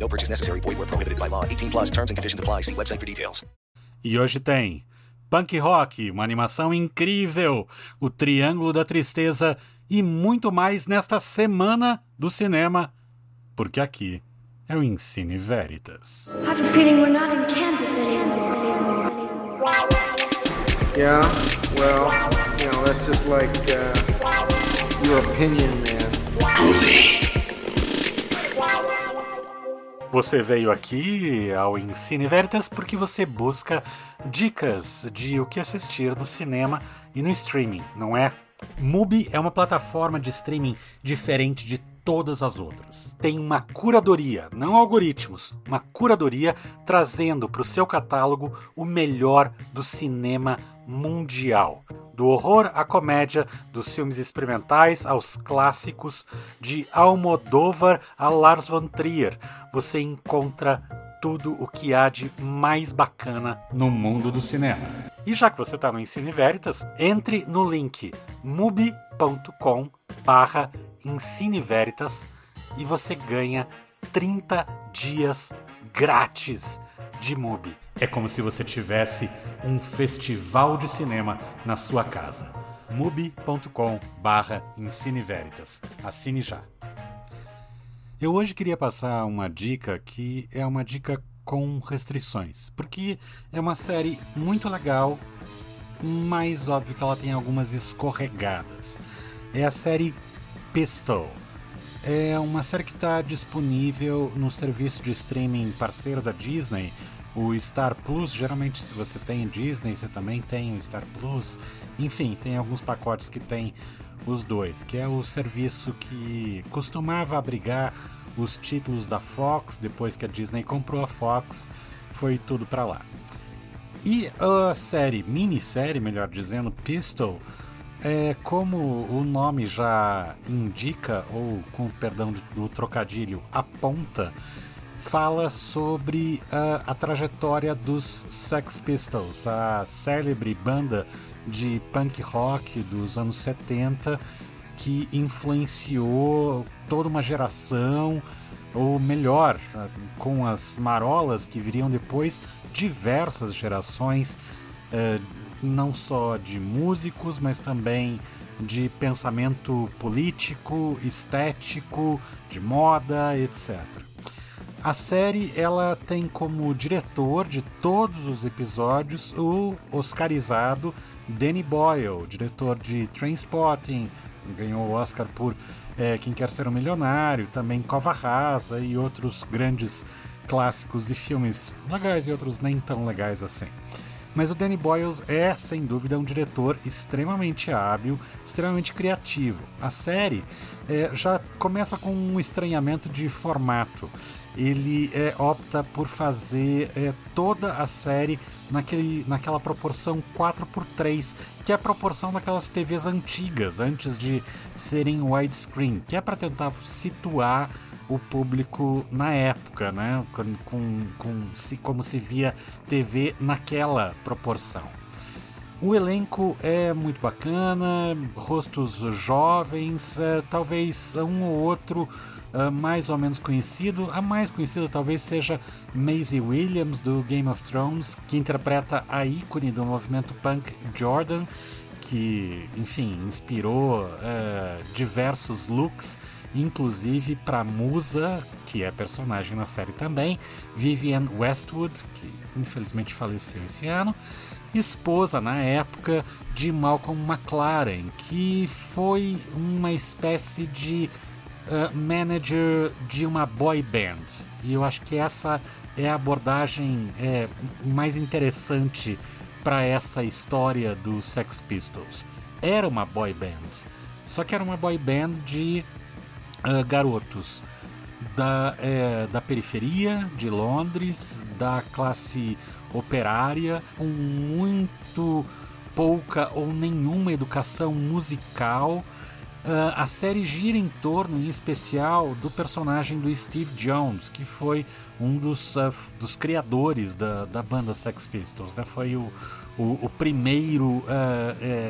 No purchase necessary. Void where prohibited by law. 18 plus terms and conditions apply. See website for details. E hoje tem Punk Rock, uma animação incrível, o Triângulo da Tristeza e muito mais nesta semana do cinema, porque aqui é o Ensine Veritas. I have a feeling we're not in Kansas anymore. Yeah, well, you know, that's just like uh, your opinion, man. Você veio aqui ao Ensine Veritas porque você busca dicas de o que assistir no cinema e no streaming, não é? Mubi é uma plataforma de streaming diferente de todas as outras. Tem uma curadoria, não algoritmos, uma curadoria trazendo para o seu catálogo o melhor do cinema mundial. Do horror à comédia, dos filmes experimentais aos clássicos, de Almodóvar a Lars von Trier, você encontra tudo o que há de mais bacana no mundo do cinema. E já que você está no Ensine Veritas, entre no link mubi.com barra Veritas e você ganha 30 dias grátis de Mubi. É como se você tivesse um festival de cinema na sua casa. mubi.com barra Veritas. Assine já. Eu hoje queria passar uma dica que é uma dica com restrições, porque é uma série muito legal, mas óbvio que ela tem algumas escorregadas. É a série Pistol. É uma série que está disponível no serviço de streaming parceiro da Disney, o Star Plus. Geralmente, se você tem Disney, você também tem o Star Plus. Enfim, tem alguns pacotes que tem os dois, que é o serviço que costumava abrigar os títulos da Fox, depois que a Disney comprou a Fox, foi tudo para lá. E a série, minissérie, melhor dizendo, Pistol, é, como o nome já indica, ou com perdão do trocadilho, aponta, fala sobre uh, a trajetória dos Sex Pistols, a célebre banda de punk rock dos anos 70 que influenciou toda uma geração, ou melhor, com as marolas que viriam depois, diversas gerações, uh, não só de músicos, mas também de pensamento político, estético, de moda, etc. A série ela tem como diretor de todos os episódios o oscarizado Danny Boyle, diretor de Trainspotting, ganhou o Oscar por é, Quem Quer Ser um Milionário, também Cova Rasa e outros grandes clássicos e filmes legais e outros nem tão legais assim. Mas o Danny Boyle é, sem dúvida, um diretor extremamente hábil, extremamente criativo. A série é, já começa com um estranhamento de formato. Ele é, opta por fazer é, toda a série naquele, naquela proporção 4x3, que é a proporção daquelas TVs antigas, antes de serem widescreen, que é para tentar situar o público na época, né? Com, com, com se, como se via TV naquela proporção. O elenco é muito bacana, rostos jovens, é, talvez um ou outro uh, mais ou menos conhecido. A mais conhecida talvez seja Maisie Williams, do Game of Thrones, que interpreta a ícone do movimento punk Jordan, que, enfim, inspirou uh, diversos looks inclusive para Musa, que é personagem na série também, Vivian Westwood, que infelizmente faleceu esse ano, esposa na época de Malcolm McLaren, que foi uma espécie de uh, manager de uma boy band. E eu acho que essa é a abordagem é, mais interessante para essa história dos Sex Pistols. Era uma boy band, só que era uma boy band de uh, garotos. da, é, da periferia de Londres, da classe operária, com muito pouca ou nenhuma educação musical. Uh, a série gira em torno, em especial, do personagem do Steve Jones, que foi um dos, uh, dos criadores da, da banda Sex Pistols. Né? Foi o, o, o primeiro uh,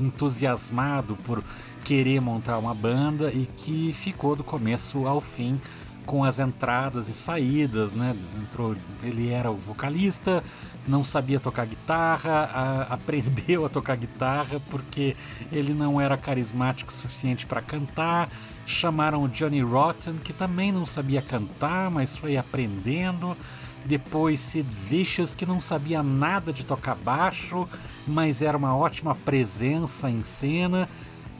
entusiasmado por querer montar uma banda e que ficou do começo ao fim com as entradas e saídas, né? Entrou, ele era o vocalista, não sabia tocar guitarra, a, aprendeu a tocar guitarra porque ele não era carismático o suficiente para cantar. Chamaram o Johnny Rotten, que também não sabia cantar, mas foi aprendendo. Depois Sid Vicious, que não sabia nada de tocar baixo, mas era uma ótima presença em cena.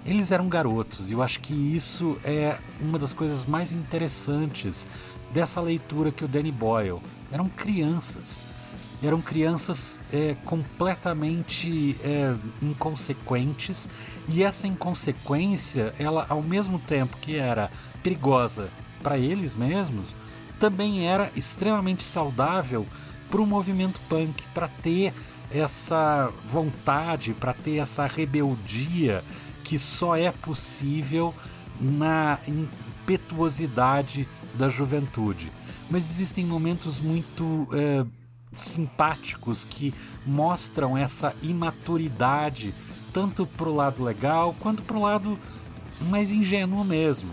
Eles eram garotos e eu acho que isso é uma das coisas mais interessantes dessa leitura que o Danny Boyle. Eram crianças. Eram crianças é, completamente é, inconsequentes e essa inconsequência, ela ao mesmo tempo que era perigosa para eles mesmos, também era extremamente saudável para o movimento punk, para ter essa vontade, para ter essa rebeldia que só é possível na impetuosidade da juventude. Mas existem momentos muito é, simpáticos que mostram essa imaturidade, tanto para o lado legal quanto para o lado mais ingênuo mesmo.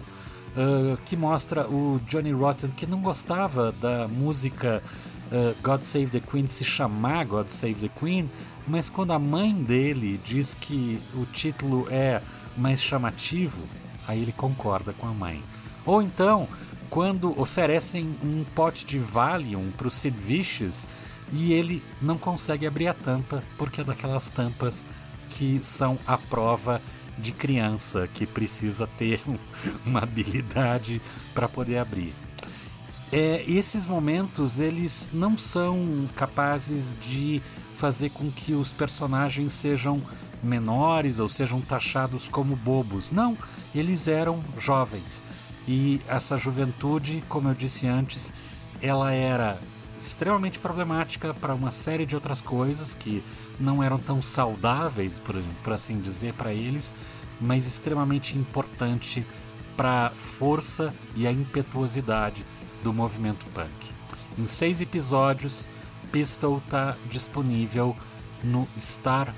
Uh, que mostra o Johnny Rotten que não gostava da música uh, God Save the Queen se chamar God Save the Queen, mas quando a mãe dele diz que o título é mais chamativo, aí ele concorda com a mãe. Ou então, quando oferecem um pote de Valium para o Sid Vicious e ele não consegue abrir a tampa porque é daquelas tampas que são a prova de criança que precisa ter uma habilidade para poder abrir. É, esses momentos eles não são capazes de fazer com que os personagens sejam menores ou sejam taxados como bobos. Não, eles eram jovens. E essa juventude, como eu disse antes, ela era extremamente problemática para uma série de outras coisas que não eram tão saudáveis, por, por assim dizer, para eles, mas extremamente importante para a força e a impetuosidade do movimento punk. Em seis episódios, Pistol está disponível no Star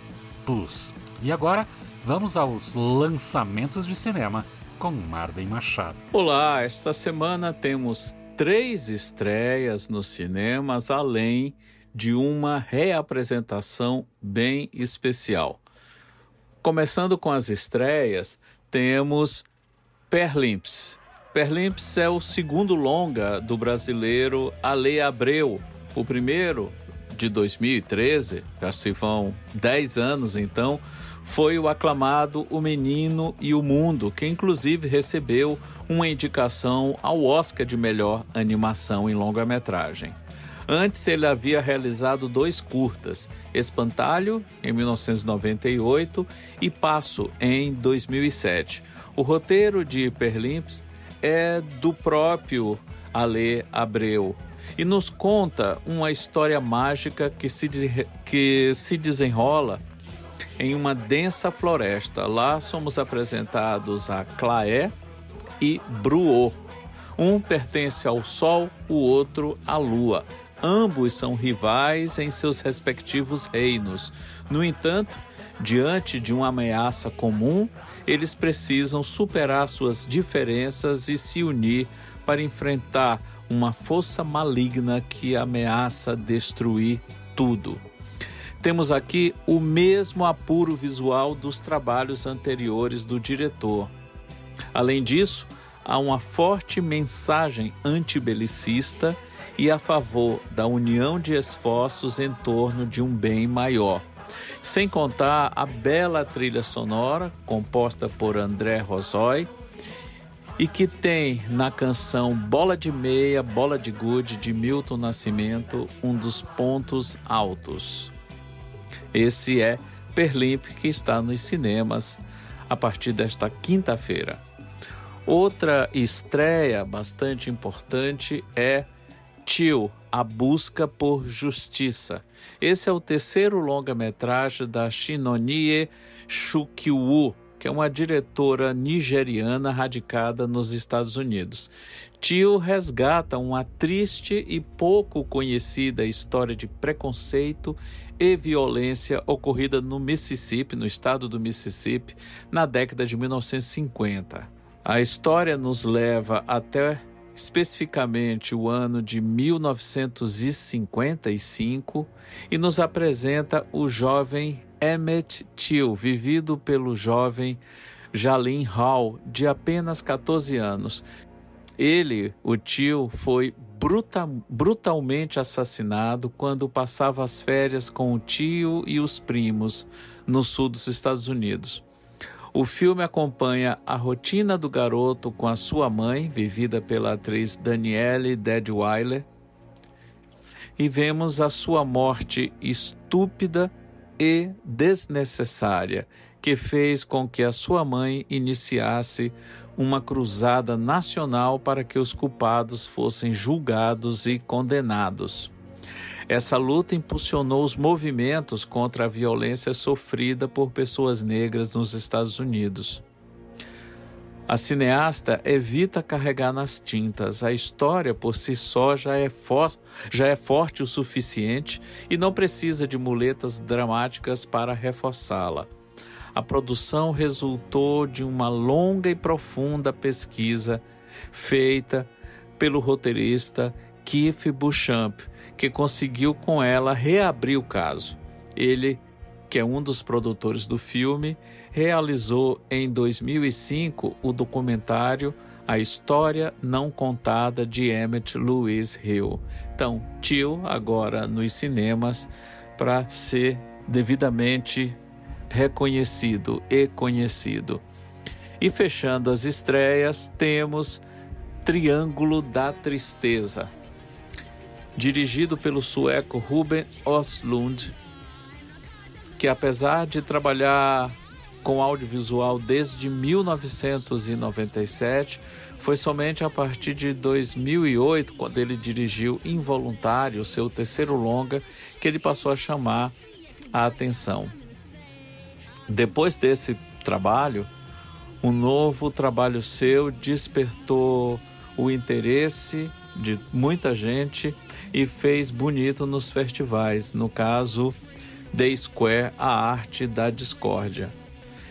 Plus. E agora, vamos aos lançamentos de cinema com Marden Machado. Olá, esta semana temos três estreias nos cinemas, além de uma reapresentação bem especial. Começando com as estreias, temos Perlimps. Perlimps é o segundo longa do brasileiro Ale Abreu, o primeiro, de 2013, já se vão 10 anos então, foi o aclamado O Menino e o Mundo, que inclusive recebeu uma indicação ao Oscar de melhor animação em longa-metragem. Antes ele havia realizado dois curtas, Espantalho, em 1998, e Passo, em 2007. O roteiro de Perlimps é do próprio Ale Abreu, e nos conta uma história mágica que se, que se desenrola em uma densa floresta. Lá somos apresentados a Claé e Bruô. Um pertence ao Sol, o outro à Lua. Ambos são rivais em seus respectivos reinos. No entanto, diante de uma ameaça comum, eles precisam superar suas diferenças e se unir para enfrentar uma força maligna que ameaça destruir tudo. Temos aqui o mesmo apuro visual dos trabalhos anteriores do diretor. Além disso, há uma forte mensagem antibelicista e a favor da união de esforços em torno de um bem maior. Sem contar a bela trilha sonora composta por André Rosói e que tem na canção Bola de Meia, Bola de Gude de Milton Nascimento um dos pontos altos. Esse é Perlimp que está nos cinemas a partir desta quinta-feira. Outra estreia bastante importante é Tio, A Busca por Justiça. Esse é o terceiro longa-metragem da Shinonie Shukiwu, que é uma diretora nigeriana radicada nos Estados Unidos. Tio resgata uma triste e pouco conhecida história de preconceito e violência ocorrida no Mississippi, no estado do Mississippi, na década de 1950. A história nos leva até especificamente o ano de 1955 e nos apresenta o jovem Emmett Till, vivido pelo jovem Jalin Hall, de apenas 14 anos. Ele, o tio, foi bruta, brutalmente assassinado quando passava as férias com o tio e os primos no sul dos Estados Unidos. O filme acompanha a rotina do garoto com a sua mãe, vivida pela atriz Danielle Deadweiler, e vemos a sua morte estúpida e desnecessária, que fez com que a sua mãe iniciasse uma cruzada nacional para que os culpados fossem julgados e condenados. Essa luta impulsionou os movimentos contra a violência sofrida por pessoas negras nos Estados Unidos. A cineasta evita carregar nas tintas. A história por si só já é, já é forte o suficiente e não precisa de muletas dramáticas para reforçá-la. A produção resultou de uma longa e profunda pesquisa feita pelo roteirista Keith Beauchamp, que conseguiu com ela reabrir o caso. Ele, que é um dos produtores do filme, realizou em 2005 o documentário A História Não Contada de Emmett Louise Hill. Então, Tio agora nos cinemas para ser devidamente reconhecido e conhecido. E fechando as estreias, temos Triângulo da Tristeza dirigido pelo sueco Ruben Östlund, que apesar de trabalhar com audiovisual desde 1997, foi somente a partir de 2008, quando ele dirigiu Involuntário, seu terceiro longa, que ele passou a chamar a atenção. Depois desse trabalho, um novo trabalho seu despertou o interesse de muita gente e fez bonito nos festivais, no caso The Square, a arte da discórdia.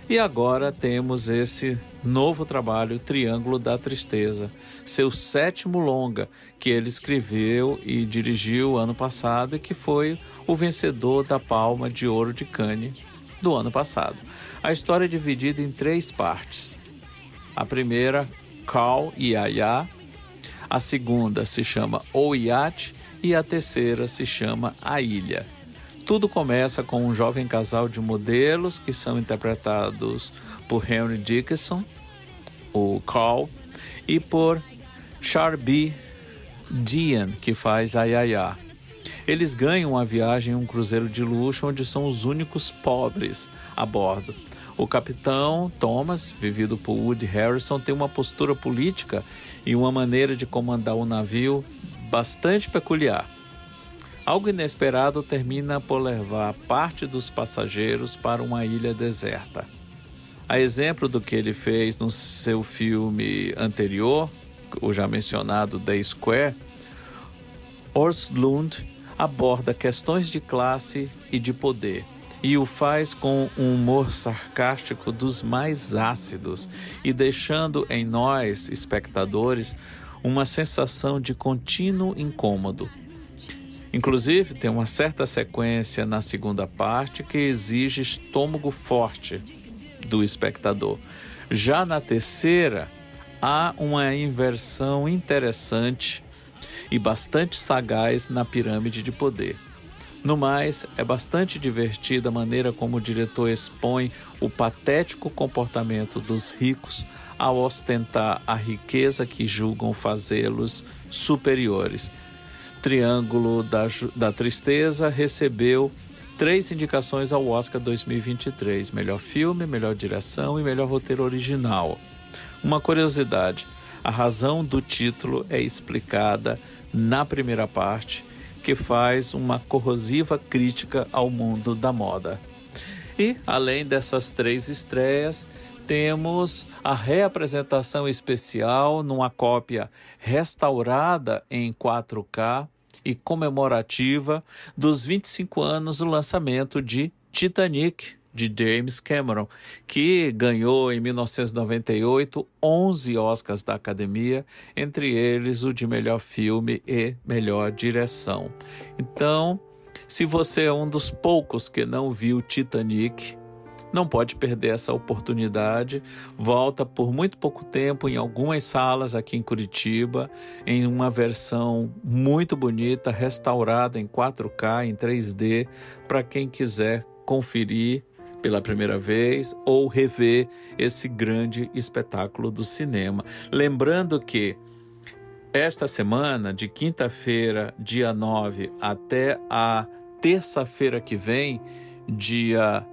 E agora temos esse novo trabalho, Triângulo da Tristeza, seu sétimo longa, que ele escreveu e dirigiu ano passado e que foi o vencedor da Palma de Ouro de Cannes do ano passado. A história é dividida em três partes. A primeira, Carl e Yaya. A segunda se chama O e a terceira se chama A Ilha. Tudo começa com um jovem casal de modelos que são interpretados por Henry Dickinson, o Carl, e por Charby Dian, que faz a Yaya. Eles ganham uma viagem em um cruzeiro de luxo onde são os únicos pobres a bordo. O capitão Thomas, vivido por Woody Harrison, tem uma postura política e uma maneira de comandar o navio bastante peculiar. Algo inesperado termina por levar parte dos passageiros para uma ilha deserta. A exemplo do que ele fez no seu filme anterior, o já mencionado The Square, Orslund aborda questões de classe e de poder e o faz com um humor sarcástico dos mais ácidos e deixando em nós, espectadores, uma sensação de contínuo incômodo. Inclusive, tem uma certa sequência na segunda parte que exige estômago forte do espectador. Já na terceira, há uma inversão interessante e bastante sagaz na pirâmide de poder. No mais, é bastante divertida a maneira como o diretor expõe o patético comportamento dos ricos ao ostentar a riqueza que julgam fazê-los superiores. Triângulo da, da Tristeza recebeu três indicações ao Oscar 2023: melhor filme, melhor direção e melhor roteiro original. Uma curiosidade: a razão do título é explicada na primeira parte, que faz uma corrosiva crítica ao mundo da moda. E, além dessas três estreias, temos a reapresentação especial numa cópia restaurada em 4K e comemorativa dos 25 anos do lançamento de Titanic, de James Cameron, que ganhou em 1998 11 Oscars da Academia, entre eles o de melhor filme e melhor direção. Então, se você é um dos poucos que não viu Titanic, não pode perder essa oportunidade. Volta por muito pouco tempo em algumas salas aqui em Curitiba, em uma versão muito bonita, restaurada em 4K, em 3D, para quem quiser conferir pela primeira vez ou rever esse grande espetáculo do cinema. Lembrando que esta semana, de quinta-feira, dia 9, até a terça-feira que vem, dia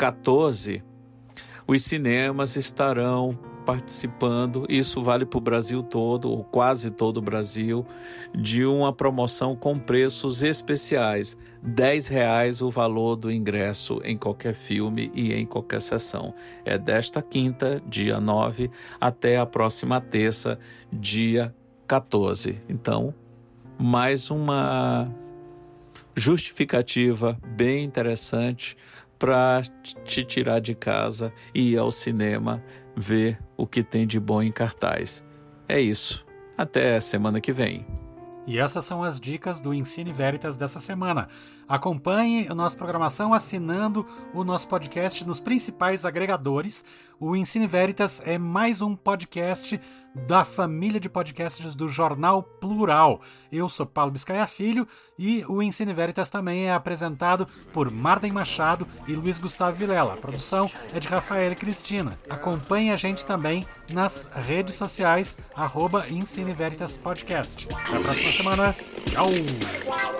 14, os cinemas estarão participando, isso vale para o Brasil todo, ou quase todo o Brasil, de uma promoção com preços especiais. R$ reais o valor do ingresso em qualquer filme e em qualquer sessão. É desta quinta, dia 9, até a próxima terça, dia 14. Então, mais uma justificativa bem interessante para te tirar de casa e ir ao cinema ver o que tem de bom em cartaz. É isso. Até semana que vem. E essas são as dicas do Ensine Veritas dessa semana. Acompanhe a nossa programação assinando o nosso podcast nos principais agregadores. O Ensine Veritas é mais um podcast da família de podcasts do Jornal Plural. Eu sou Paulo Biscaia Filho e o Ensine Veritas também é apresentado por Marden Machado e Luiz Gustavo Vilela. A produção é de Rafael Cristina. Acompanhe a gente também nas redes sociais, arroba Ensine Veritas Podcast. Até a próxima semana. Tchau!